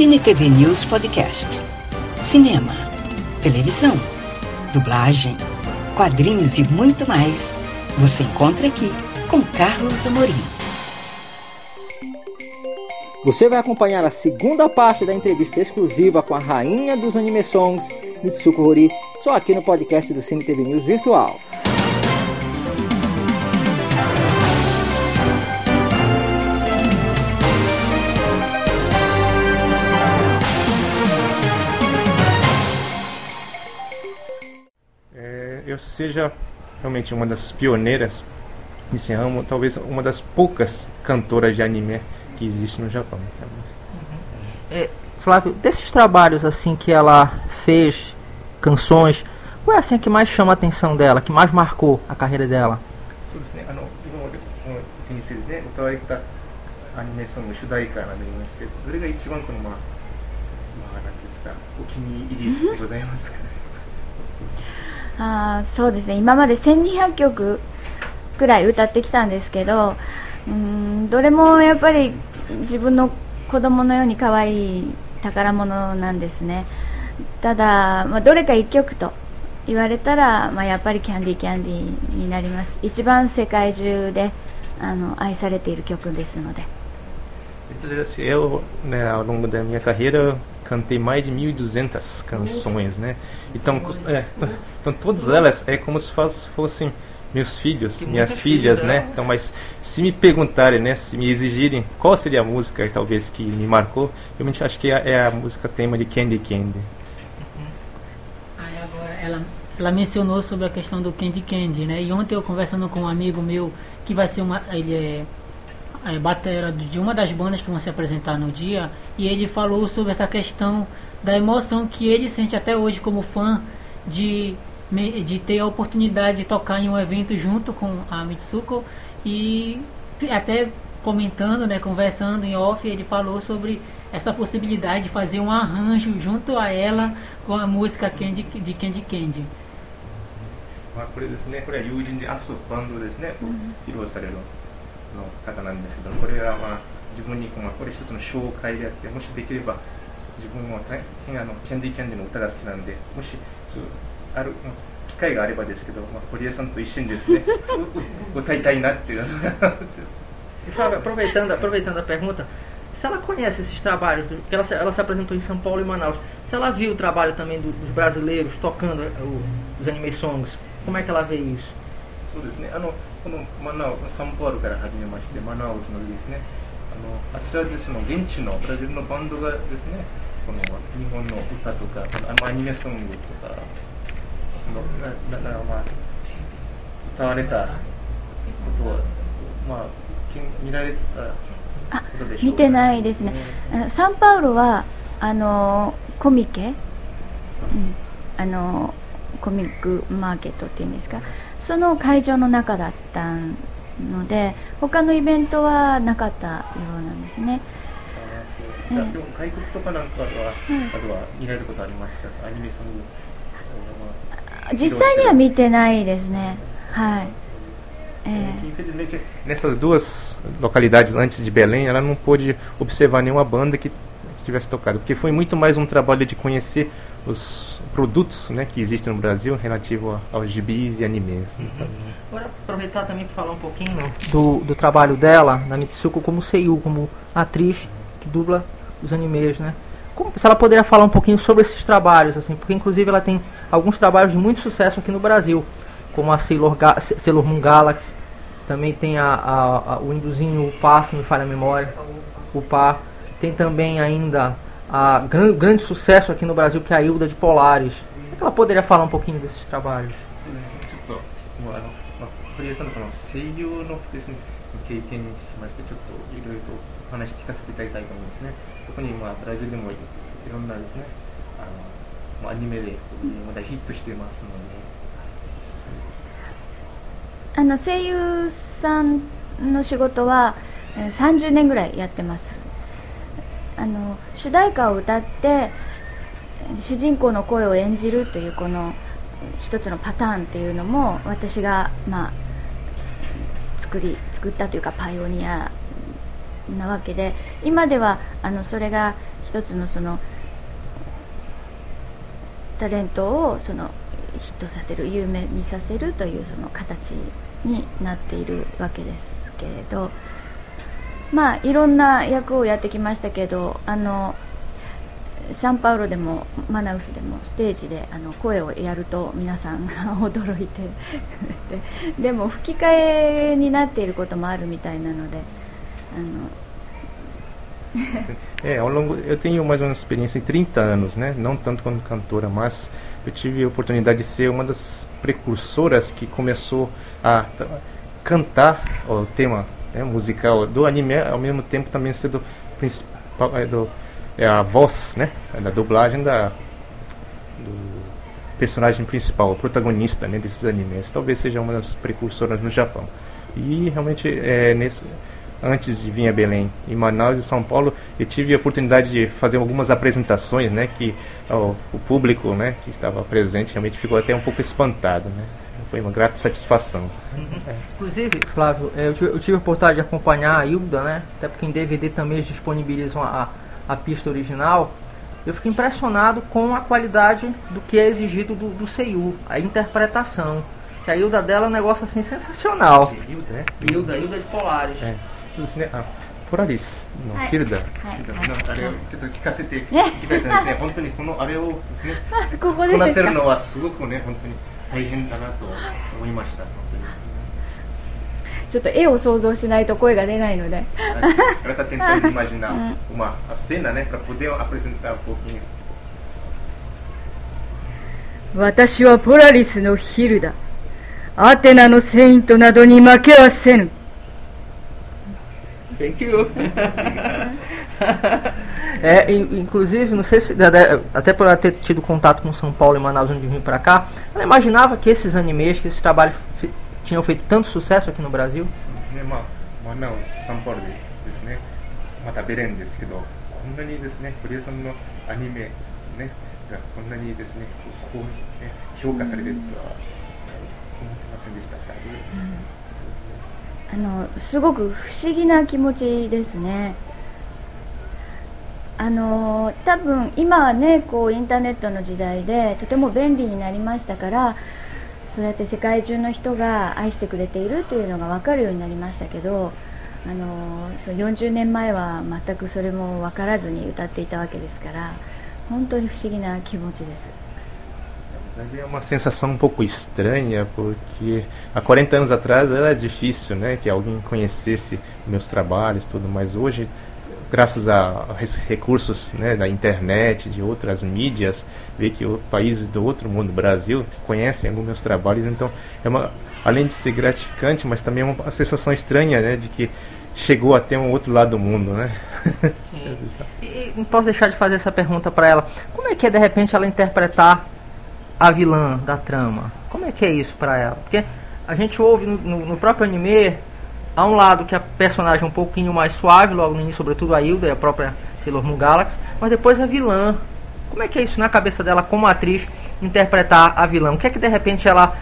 Cine TV News Podcast. Cinema, televisão, dublagem, quadrinhos e muito mais. Você encontra aqui com Carlos Amorim. Você vai acompanhar a segunda parte da entrevista exclusiva com a rainha dos anime songs, Mitsuko Hori, só aqui no podcast do Cine TV News Virtual. seja realmente uma das pioneiras nesse ramo, talvez uma das poucas cantoras de anime que existe no Japão. É, Flávio, desses trabalhos assim que ela fez, canções, qual é assim a que mais chama a atenção dela, que mais marcou a carreira dela? そうですね、あの今までこのテニスですね、歌われたアニメソング主題歌などありまして、どれが一番このまあ、まあ、なんていうんですか、お気に入りでございますかね。 あそうですね。今まで1200曲くらい歌ってきたんですけどうんどれもやっぱり自分の子供のように可愛い宝物なんですね。ただ、まあ、どれか1曲と言われたら、まあ、やっぱり「キャンディーキャンディー」になります。一番世界中であの愛されている曲ですので。Então, assim, Eu, né, ao longo da minha carreira, cantei mais de 1.200 canções, né? Então, é, então todas elas é como se fos- fossem meus filhos, minhas filhas, né? Então, mas se me perguntarem, né, se me exigirem qual seria a música talvez que me marcou, eu acho que é, é a música tema de Candy Candy. Aí agora ela, ela mencionou sobre a questão do Candy Candy, né? E ontem eu conversando com um amigo meu que vai ser uma. Ele é, é batera de uma das bandas que vão se apresentar no dia, e ele falou sobre essa questão da emoção que ele sente até hoje como fã de, me- de ter a oportunidade de tocar em um evento junto com a Mitsuko e até comentando, né, conversando em off, ele falou sobre essa possibilidade de fazer um arranjo junto a ela com a música Candy, de Candy Candy. まあ、これですね、これは友人でアスバンドですね、披露される の方なんですけど、これはまあ自分にこう、まあ、これ一つの紹介であって、もしできれば自分も大変あのキャンディーキャンディーの歌が好きなんで、もしそうあるまあ機会があればですけど、まあ、堀江さんと一緒にですね、うう歌いたいなっていう。 E, Flávio, aproveitando, aproveitando a pergunta, se ela conhece esses trabalhos, porque ela, se- ela se apresentou em São Paulo e Manaus, se ela viu o trabalho também do- dos brasileiros tocando o- os anime songs, como é que ela vê isso? そうですね、あのこのマナウサンパウロから始めまして、マナウスのですね、あのあちらでその現地のブラジルのバンドがですね、この日本の歌とか、あのアニメソングとか、そのなななまあ歌われたことはまあき見られたあことでしょうか？見てないですね。あのサンパウロはあのコミケ、うん、あのコミックマーケットっていうんですか？その会場の中だったので他のイベントはなかったようなんですねあそうでも外国とかなんかは、あとは見られることありますか、アニメソング。実際には見てないですねはいええ Infelizmente, nessas duas localidades antes de Belém, ela não pôde observar nenhuma banda que tivesse tocado, porque foi muito mais um trabalho de conhecer os produtos né, que existem no Brasil relativo a- aos gibis e animes. Então, Agora aproveitar também para falar um pouquinho do, do trabalho dela na Mitsuko como seiyuu, como atriz que dubla os animes, né? Como- se ela poderia falar um pouquinho sobre esses trabalhos, assim, porque inclusive ela tem alguns trabalhos de muito sucesso aqui no Brasil, como a Sailor, Ga Sailor Moon Galaxy, também tem a, a- a- o Induzinho o Par, se me falha a memória, o Par, tem também ainda a gran, grande sucesso aqui no Brasil que é a Hilda de Polares. Ela poderia falar um pouquinho desses trabalhos? ちょっと質問あの、まあ、堀江さんのこの声優のですね経験にしましてちょっといろいろとお話聞かせていただきたいと思うんですね特にまあブラジルでもいろんなですねあの、まあ、アニメでまだヒットしてますのであの声優さんの仕事はえー30年ぐらいやってます あの主題歌を歌って主人公の声を演じるというこの一つのパターンっていうのも私が、まあ、作り作ったというかパイオニアなわけで今ではあのそれが一つのそのタレントをそのヒットさせる有名にさせるというその形になっているわけですけれどまあいろんな役をやってきましたけどあのサンパウロでもマナウスでもステージであの声をやると皆さん驚いてでも吹き替えになっていることもあるみたいなのであの É, ao longo, eu tenho mais ou menos experiência em 30 anos, né? Não tanto como cantora, mas eu tive a oportunidade de ser uma das precursoras que começou a cantar o tema né, musical do anime, ao mesmo tempo também ser do principal, é, do, é a voz, né? Da dublagem da do personagem principal, o protagonista né, desses animes. Talvez seja uma das precursoras no Japão. E realmente é nesse antes de vir a Belém, em Manaus e São Paulo, eu tive a oportunidade de fazer algumas apresentações, né, que ó, o público, né, que estava presente realmente ficou até um pouco espantado, né Foi uma grata satisfação. É. Inclusive, Flávio, é, eu tive, eu tive a oportunidade de acompanhar a Hilda, né, até porque em DVD também eles disponibilizam a, a pista original. Eu fiquei impressionado com a qualidade do que é exigido do, do Seiyu, a interpretação. Que a Hilda dela é um negócio assim sensacional. Hilda, né? Hilda, Hilda de Polares. É. そうですね。あ、ポラリスのはいヒルダ、はいヒルダはいあれをちょっと聞かせていきたいと思いますね。本当にこのあれをですね、ここでこなですかせるのはすごくね、本当に 大変だなと思いました、本当に。ちょっと絵を想像しないと声が出ないので。私はポラリスのヒルだ。アテナのセイントなどに負けはせぬ。Thank you. É, in- inclusive, não sei se Dedé, até por ela ter tido contato com São Paulo e Manaus antes de vir pra cá, ela imaginava que esses animes, que esses trabalhos fi- tinham feito tanto sucesso aqui no Brasil. ね、まあ、マナウス、サンパウロでですね、またベレンですけど、こんなにですね、堀江さんのアニメ、ね、がこんなにですね、こう、ね、評価されてるとは思ってませんでした。あのすごく不思議な気持ちですね あの多分今はねこうインターネットの時代でとても便利になりましたからそうやって世界中の人が愛してくれているというのが分かるようになりましたけどあのそう40年前は全くそれも分からずに歌っていたわけですから本当に不思議な気持ちです。É uma sensação um pouco estranha, porque há 40 anos atrás era difícil né, que alguém conhecesse meus trabalhos, tudo, mas hoje, graças a recursos né, da internet, de outras mídias, ver que países do outro mundo, Brasil, conhecem alguns meus trabalhos, então é uma, além de ser gratificante, mas também é uma sensação estranha né, de que chegou até um outro lado do mundo, né? E não posso deixar de fazer essa pergunta pra ela. Como é que é de repente ela interpretar a vilã da trama? Como é que é isso pra ela? Porque a gente ouve no- no próprio anime, há um lado que a personagem é um pouquinho mais suave, logo no início, sobretudo a Hilda e a própria Sailor Moon Galaxy, mas depois a vilã. Como é que é isso na cabeça dela como atriz interpretar a vilã? O que é que de repente ela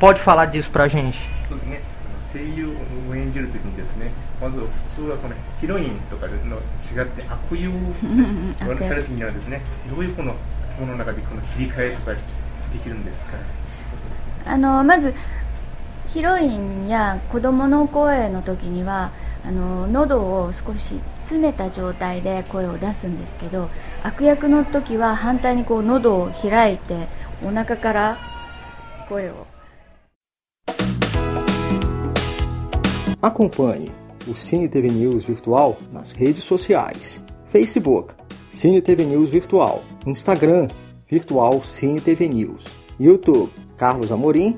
pode falar disso pra gente? そうですね、あの声優を演じるときにですね、まず普通はこのヒロインとかの違って悪友をされるときにはですね、どういうこの頭の中でこの切り替えとかできるんですか。あのまず ヒロインや子供の声の時にはあの喉を少し詰めた状態で声を出すんですけど悪役の時は反対にこう喉を開いてお腹から声を Acompanhe o Cine TV News Virtual nas redes sociais: Facebook, Cine TV News Virtual, Instagram, Virtual Cine TV News, YouTube, Carlos Amorim,